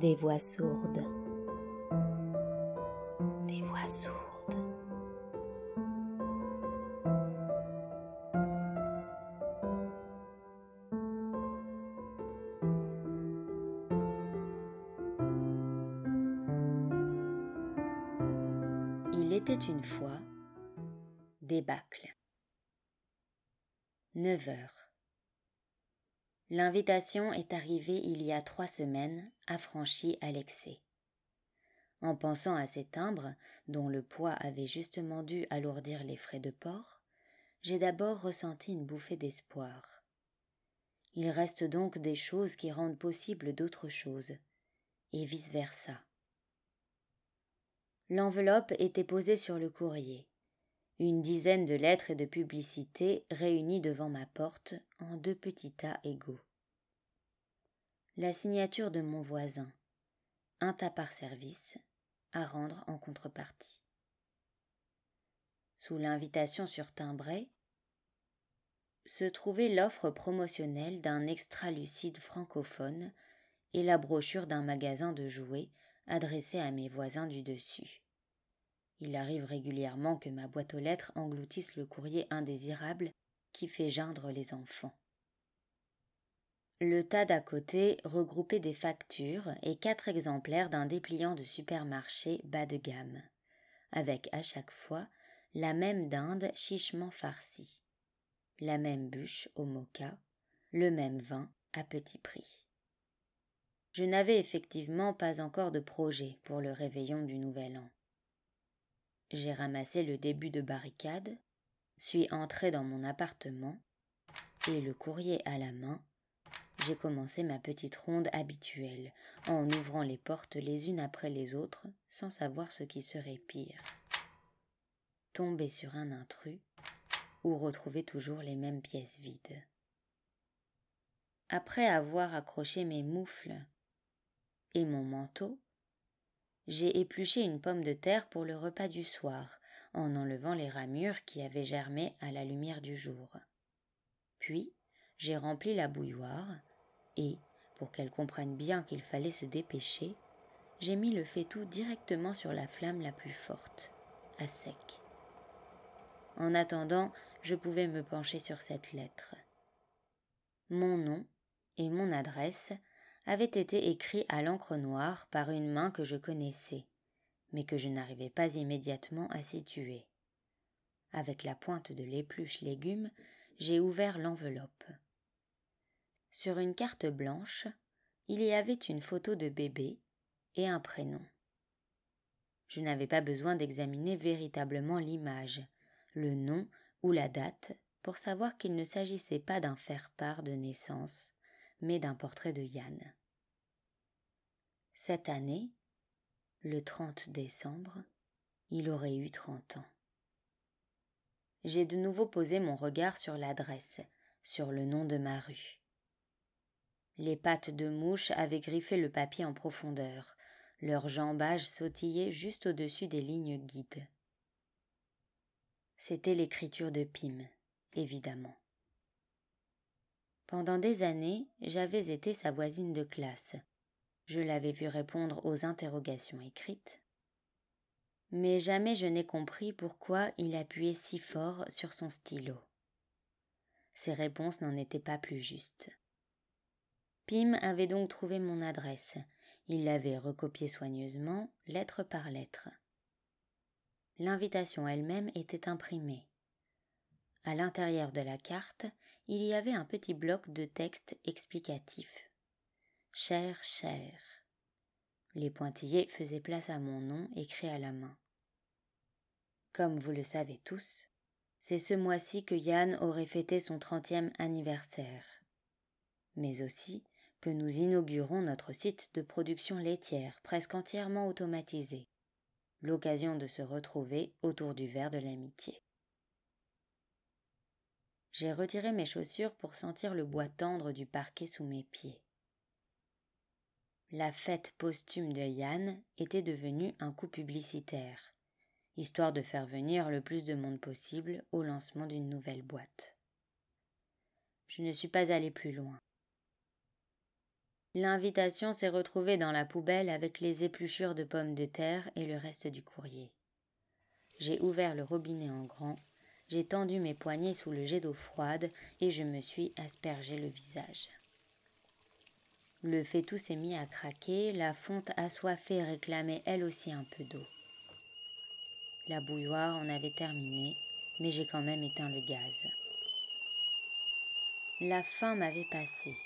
Des voix sourdes. Des voix sourdes. Il était une fois débâcle. 9 heures. L'invitation est arrivée il y a trois semaines, affranchie à l'excès. En pensant à ces timbres, dont le poids avait justement dû alourdir les frais de port, j'ai d'abord ressenti une bouffée d'espoir. Il reste donc des choses qui rendent possible d'autres choses, et vice versa. L'enveloppe était posée sur le courrier. Une dizaine de lettres et de publicités réunies devant ma porte en deux petits tas égaux. La signature de mon voisin. Un tas par service, à rendre en contrepartie. Sous l'invitation sur timbré se trouvait l'offre promotionnelle d'un extra-lucide francophone et la brochure d'un magasin de jouets adressé à mes voisins du dessus. Il arrive régulièrement que ma boîte aux lettres engloutisse le courrier indésirable qui fait geindre les enfants. Le tas d'à côté regroupait des factures et quatre exemplaires d'un dépliant de supermarché bas de gamme, avec à chaque fois la même dinde chichement farcie, la même bûche au mocha, le même vin à petit prix. Je n'avais effectivement pas encore de projet pour le réveillon du Nouvel An. J'ai ramassé le début de barricade, suis entré dans mon appartement, et le courrier à la main, j'ai commencé ma petite ronde habituelle, en ouvrant les portes les unes après les autres, sans savoir ce qui serait pire. Tomber sur un intrus, ou retrouver toujours les mêmes pièces vides. Après avoir accroché mes moufles et mon manteau, j'ai épluché une pomme de terre pour le repas du soir, en enlevant les ramures qui avaient germé à la lumière du jour. Puis, j'ai rempli la bouilloire, et, pour qu'elle comprenne bien qu'il fallait se dépêcher, j'ai mis le faitout directement sur la flamme la plus forte, à sec. En attendant, je pouvais me pencher sur cette lettre. Mon nom et mon adresse avait été écrit à l'encre noire par une main que je connaissais, mais que je n'arrivais pas immédiatement à situer. Avec la pointe de l'épluche légumes, j'ai ouvert l'enveloppe. Sur une carte blanche, il y avait une photo de bébé et un prénom. Je n'avais pas besoin d'examiner véritablement l'image, le nom ou la date pour savoir qu'il ne s'agissait pas d'un faire-part de naissance, mais d'un portrait de Yann. Cette année, le 30 décembre, il aurait eu trente ans. J'ai de nouveau posé mon regard sur l'adresse, sur le nom de ma rue. Les pattes de mouche avaient griffé le papier en profondeur, leur jambage sautillait juste au-dessus des lignes guides. C'était l'écriture de Pym, évidemment. Pendant des années, j'avais été sa voisine de classe. Je l'avais vu répondre aux interrogations écrites. Mais jamais je n'ai compris pourquoi il appuyait si fort sur son stylo. Ses réponses n'en étaient pas plus justes. Pym avait donc trouvé mon adresse. Il l'avait recopiée soigneusement, lettre par lettre. L'invitation elle-même était imprimée. À l'intérieur de la carte, il y avait un petit bloc de texte explicatif. Cher, cher. Les pointillés faisaient place à mon nom écrit à la main. Comme vous le savez tous, c'est ce mois-ci que Yann aurait fêté son trentième anniversaire. Mais aussi que nous inaugurons notre site de production laitière presque entièrement automatisé. L'occasion de se retrouver autour du verre de l'amitié. J'ai retiré mes chaussures pour sentir le bois tendre du parquet sous mes pieds. La fête posthume de Yann était devenue un coup publicitaire, histoire de faire venir le plus de monde possible au lancement d'une nouvelle boîte. Je ne suis pas allé plus loin. L'invitation s'est retrouvée dans la poubelle avec les épluchures de pommes de terre et le reste du courrier. J'ai ouvert le robinet en grand, j'ai tendu mes poignets sous le jet d'eau froide et je me suis aspergé le visage. Le faitout s'est mis à craquer, la fonte assoiffée réclamait elle aussi un peu d'eau. La bouilloire en avait terminé, mais j'ai quand même éteint le gaz. La faim m'avait passé.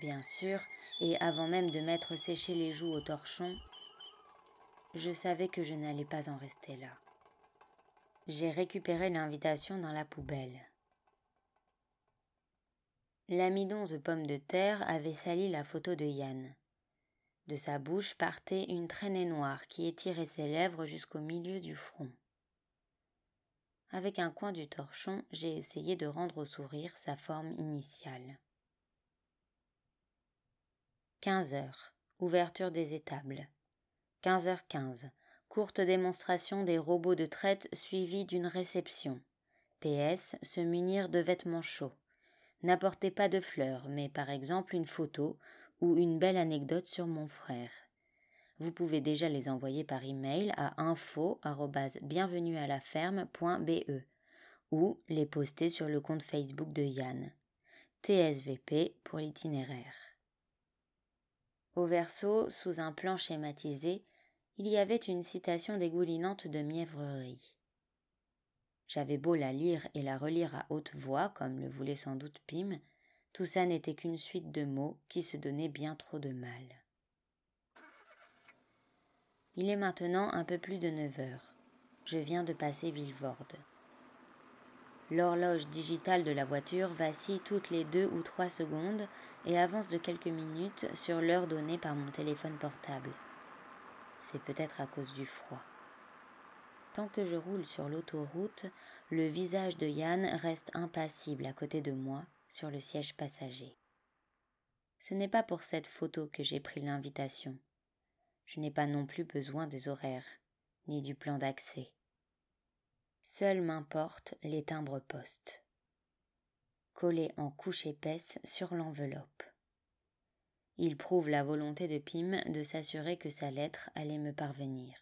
Bien sûr, et avant même de mettre sécher les joues au torchon, je savais que je n'allais pas en rester là. J'ai récupéré l'invitation dans la poubelle. L'amidon de pommes de terre avait sali la photo de Yann. De sa bouche partait une traînée noire qui étirait ses lèvres jusqu'au milieu du front. Avec un coin du torchon, j'ai essayé de rendre au sourire sa forme initiale. 15 heures. Ouverture des étables. 15h15. Courte démonstration des robots de traite suivie d'une réception. PS. Se munir de vêtements chauds. N'apportez pas de fleurs, mais par exemple une photo ou une belle anecdote sur mon frère. Vous pouvez déjà les envoyer par email à info@bienvenuealaferme.be ou les poster sur le compte Facebook de Yann. TSVP pour l'itinéraire. Au verso, sous un plan schématisé, il y avait une citation dégoulinante de mièvrerie. J'avais beau la lire et la relire à haute voix, comme le voulait sans doute Pym, tout ça n'était qu'une suite de mots qui se donnaient bien trop de mal. Il est maintenant un peu plus de neuf heures. Je viens de passer Villevorde. L'horloge digitale de la voiture vacille toutes les deux ou trois secondes et avance de quelques minutes sur l'heure donnée par mon téléphone portable. C'est peut-être à cause du froid. Tant que je roule sur l'autoroute, le visage de Yann reste impassible à côté de moi sur le siège passager. Ce n'est pas pour cette photo que j'ai pris l'invitation. Je n'ai pas non plus besoin des horaires, ni du plan d'accès. Seuls m'importent les timbres postes, collés en couche épaisse sur l'enveloppe. Il prouve la volonté de Pym de s'assurer que sa lettre allait me parvenir.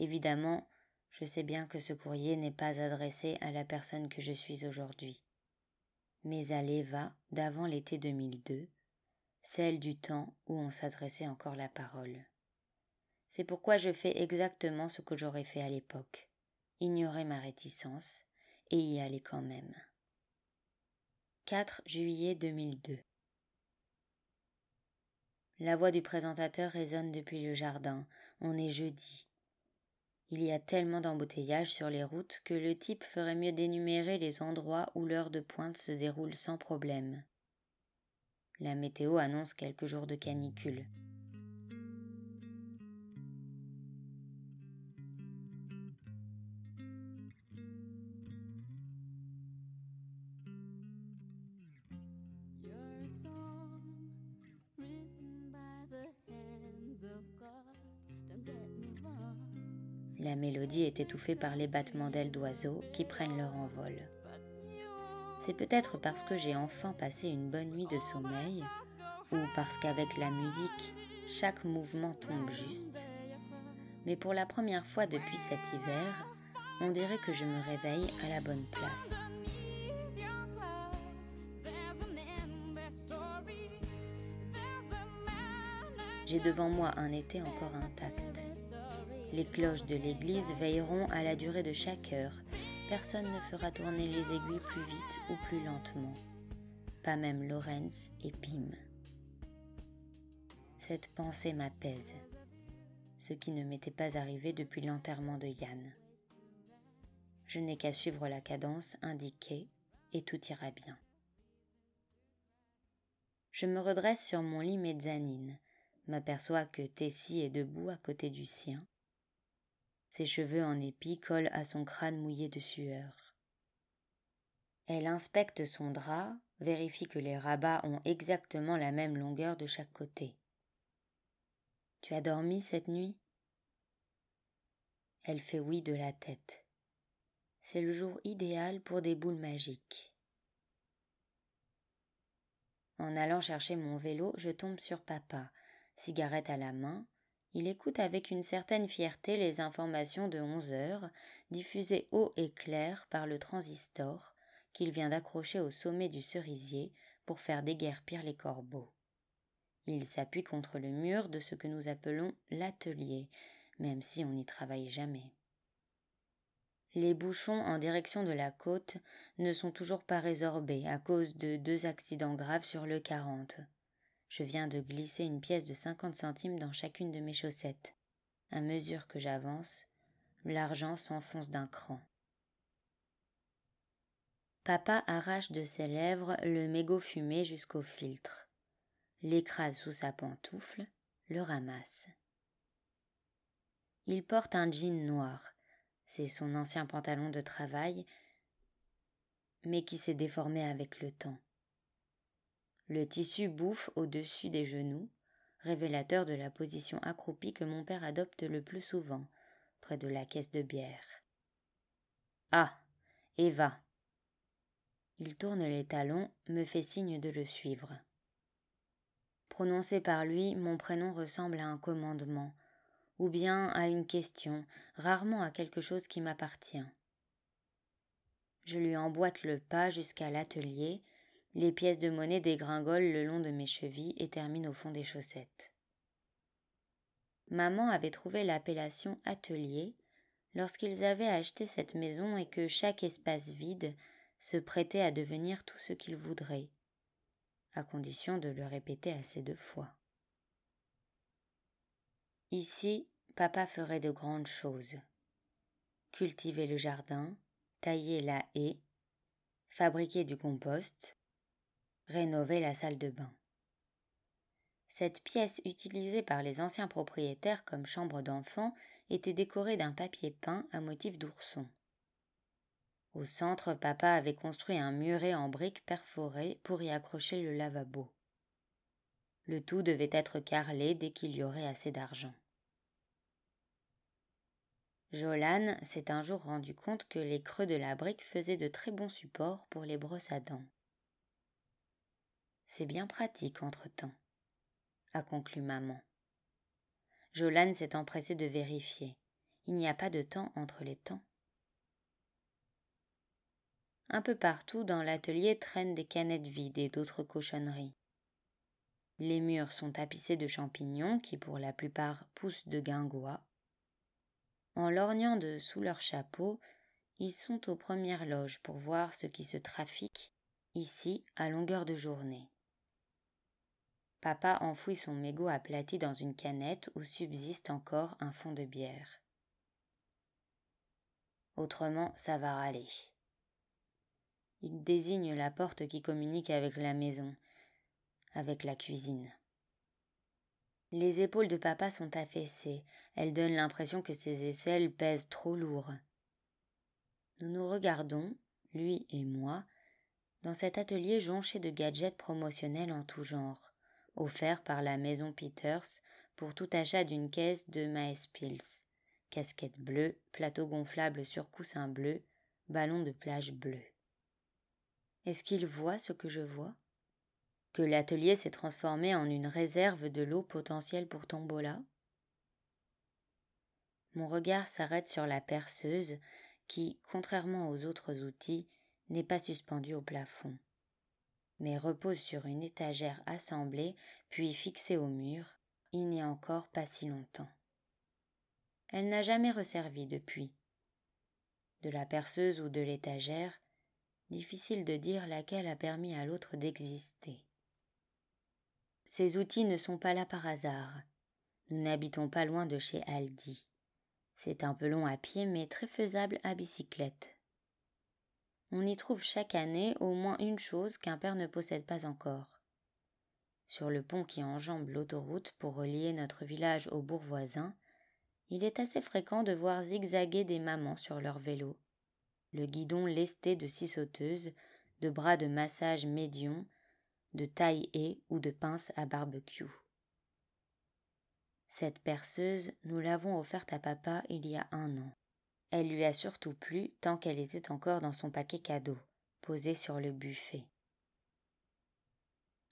Évidemment, je sais bien que ce courrier n'est pas adressé à la personne que je suis aujourd'hui, mais à l'Eva d'avant l'été 2002, celle du temps où on s'adressait encore la parole. C'est pourquoi je fais exactement ce que j'aurais fait à l'époque, ignorer ma réticence et y aller quand même. 4 juillet 2002 La voix du présentateur résonne depuis le jardin. On est jeudi. Il y a tellement d'embouteillages sur les routes que le type ferait mieux d'énumérer les endroits où l'heure de pointe se déroule sans problème. La météo annonce quelques jours de canicule. La mélodie est étouffée par les battements d'ailes d'oiseaux qui prennent leur envol. C'est peut-être parce que j'ai enfin passé une bonne nuit de sommeil, ou parce qu'avec la musique, chaque mouvement tombe juste. Mais pour la première fois depuis cet hiver, on dirait que je me réveille à la bonne place. J'ai devant moi un été encore intact. Les cloches de l'église veilleront à la durée de chaque heure. Personne ne fera tourner les aiguilles plus vite ou plus lentement. Pas même Lorenz et Pim. Cette pensée m'apaise, ce qui ne m'était pas arrivé depuis l'enterrement de Yann. Je n'ai qu'à suivre la cadence indiquée et tout ira bien. Je me redresse sur mon lit mezzanine, m'aperçois que Tessie est debout à côté du sien, ses cheveux en épi collent à son crâne mouillé de sueur. Elle inspecte son drap, vérifie que les rabats ont exactement la même longueur de chaque côté. Tu as dormi cette nuit? Elle fait oui de la tête. C'est le jour idéal pour des boules magiques. En allant chercher mon vélo, je tombe sur papa. Cigarette à la main, il écoute avec une certaine fierté les informations de onze heures, diffusées haut et clair par le transistor qu'il vient d'accrocher au sommet du cerisier pour faire déguerpir les corbeaux. Il s'appuie contre le mur de ce que nous appelons l'atelier, même si on n'y travaille jamais. Les bouchons en direction de la côte ne sont toujours pas résorbés à cause de deux accidents graves sur le 40. Je viens de glisser une pièce de cinquante centimes dans chacune de mes chaussettes. À mesure que j'avance, l'argent s'enfonce d'un cran. Papa arrache de ses lèvres le mégot fumé jusqu'au filtre, l'écrase sous sa pantoufle, le ramasse. Il porte un jean noir, c'est son ancien pantalon de travail, mais qui s'est déformé avec le temps. Le tissu bouffe au-dessus des genoux, révélateur de la position accroupie que mon père adopte le plus souvent, près de la caisse de bière. Ah. Eva. Il tourne les talons, me fait signe de le suivre. Prononcé par lui, mon prénom ressemble à un commandement, ou bien à une question, rarement à quelque chose qui m'appartient. Je lui emboîte le pas jusqu'à l'atelier, les pièces de monnaie dégringolent le long de mes chevilles et terminent au fond des chaussettes. Maman avait trouvé l'appellation atelier lorsqu'ils avaient acheté cette maison et que chaque espace vide se prêtait à devenir tout ce qu'ils voudraient, à condition de le répéter assez de fois. Ici, papa ferait de grandes choses. Cultiver le jardin, tailler la haie, fabriquer du compost, rénover la salle de bain. Cette pièce utilisée par les anciens propriétaires comme chambre d'enfant était décorée d'un papier peint à motif d'ourson. Au centre, papa avait construit un muret en briques perforées pour y accrocher le lavabo. Le tout devait être carrelé dès qu'il y aurait assez d'argent. Jolan s'est un jour rendu compte que les creux de la brique faisaient de très bons supports pour les brosses à dents. C'est bien pratique entre-temps, a conclu maman. Jolan s'est empressée de vérifier. Il n'y a pas de temps entre les temps. Un peu partout dans l'atelier traînent des canettes vides et d'autres cochonneries. Les murs sont tapissés de champignons qui pour la plupart poussent de guingois en lorgnant de sous leur chapeau, ils sont aux premières loges pour voir ce qui se trafique ici à longueur de journée. Papa enfouit son mégot aplati dans une canette où subsiste encore un fond de bière. Autrement, ça va râler. Il désigne la porte qui communique avec la maison, avec la cuisine. Les épaules de papa sont affaissées, elles donnent l'impression que ses aisselles pèsent trop lourd. Nous nous regardons, lui et moi, dans cet atelier jonché de gadgets promotionnels en tout genre, offerts par la maison Peters pour tout achat d'une caisse de Maespils. Casquette bleue, plateau gonflable sur coussin bleu, ballon de plage bleu. Est-ce qu'il voit ce que je vois? Que l'atelier s'est transformé en une réserve de l'eau potentielle pour Tombola? Mon regard s'arrête sur la perceuse qui, contrairement aux autres outils, n'est pas suspendue au plafond, mais repose sur une étagère assemblée puis fixée au mur, il n'y a encore pas si longtemps. Elle n'a jamais resservi depuis. De la perceuse ou de l'étagère, difficile de dire laquelle a permis à l'autre d'exister. Ces outils ne sont pas là par hasard. Nous n'habitons pas loin de chez Aldi. C'est un peu long à pied, mais très faisable à bicyclette. On y trouve chaque année au moins une chose qu'un père ne possède pas encore. Sur le pont qui enjambe l'autoroute pour relier notre village au bourg voisin, il est assez fréquent de voir zigzaguer des mamans sur leur vélo, le guidon lesté de six sauteuses, de bras de massage médion, de taille et ou de pince à barbecue. Cette perceuse, nous l'avons offerte à papa il y a un an. Elle lui a surtout plu tant qu'elle était encore dans son paquet cadeau, posé sur le buffet.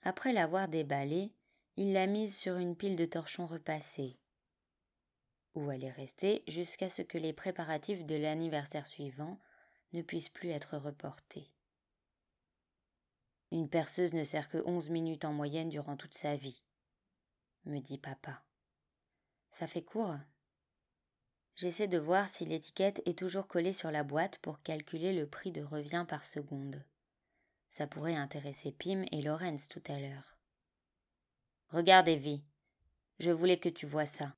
Après l'avoir déballée, il l'a mise sur une pile de torchons repassés, où elle est restée jusqu'à ce que les préparatifs de l'anniversaire suivant ne puissent plus être reportés. Une perceuse ne sert que onze minutes en moyenne durant toute sa vie, me dit papa. Ça fait court. J'essaie de voir si l'étiquette est toujours collée sur la boîte pour calculer le prix de revient par seconde. Ça pourrait intéresser Pim et Lorenz tout à l'heure. Regarde, Evie. Je voulais que tu vois ça.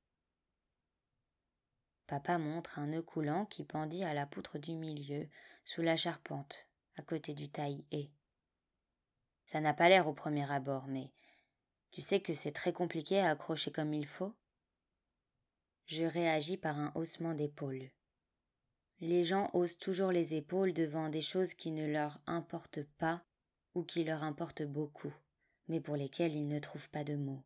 Papa montre un nœud coulant qui pendit à la poutre du milieu, sous la charpente, à côté du taille-haie. Ça n'a pas l'air au premier abord, mais tu sais que c'est très compliqué à accrocher comme il faut? Je réagis par un haussement d'épaules. Les gens haussent toujours les épaules devant des choses qui ne leur importent pas ou qui leur importent beaucoup, mais pour lesquelles ils ne trouvent pas de mots.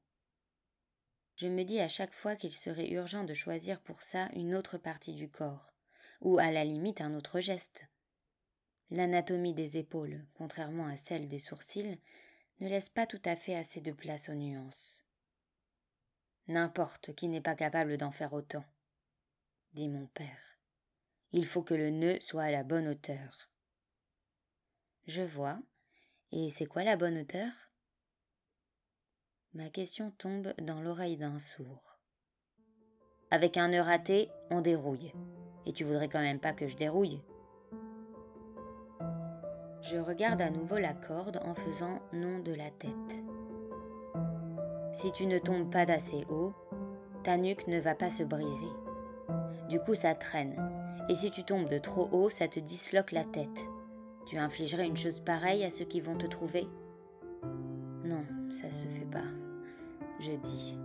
Je me dis à chaque fois qu'il serait urgent de choisir pour ça une autre partie du corps, ou à la limite un autre geste. L'anatomie des épaules, contrairement à celle des sourcils, ne laisse pas tout à fait assez de place aux nuances. N'importe qui n'est pas capable d'en faire autant, dit mon père. Il faut que le nœud soit à la bonne hauteur. Je vois. Et c'est quoi la bonne hauteur? Ma question tombe dans l'oreille d'un sourd. Avec un nœud raté, on dérouille. Et tu voudrais quand même pas que je dérouille? Je regarde à nouveau la corde en faisant nom de la tête. Si tu ne tombes pas d'assez haut, ta nuque ne va pas se briser. Du coup, ça traîne. Et si tu tombes de trop haut, ça te disloque la tête. Tu infligerais une chose pareille à ceux qui vont te trouver? Non, ça se fait pas. Je dis.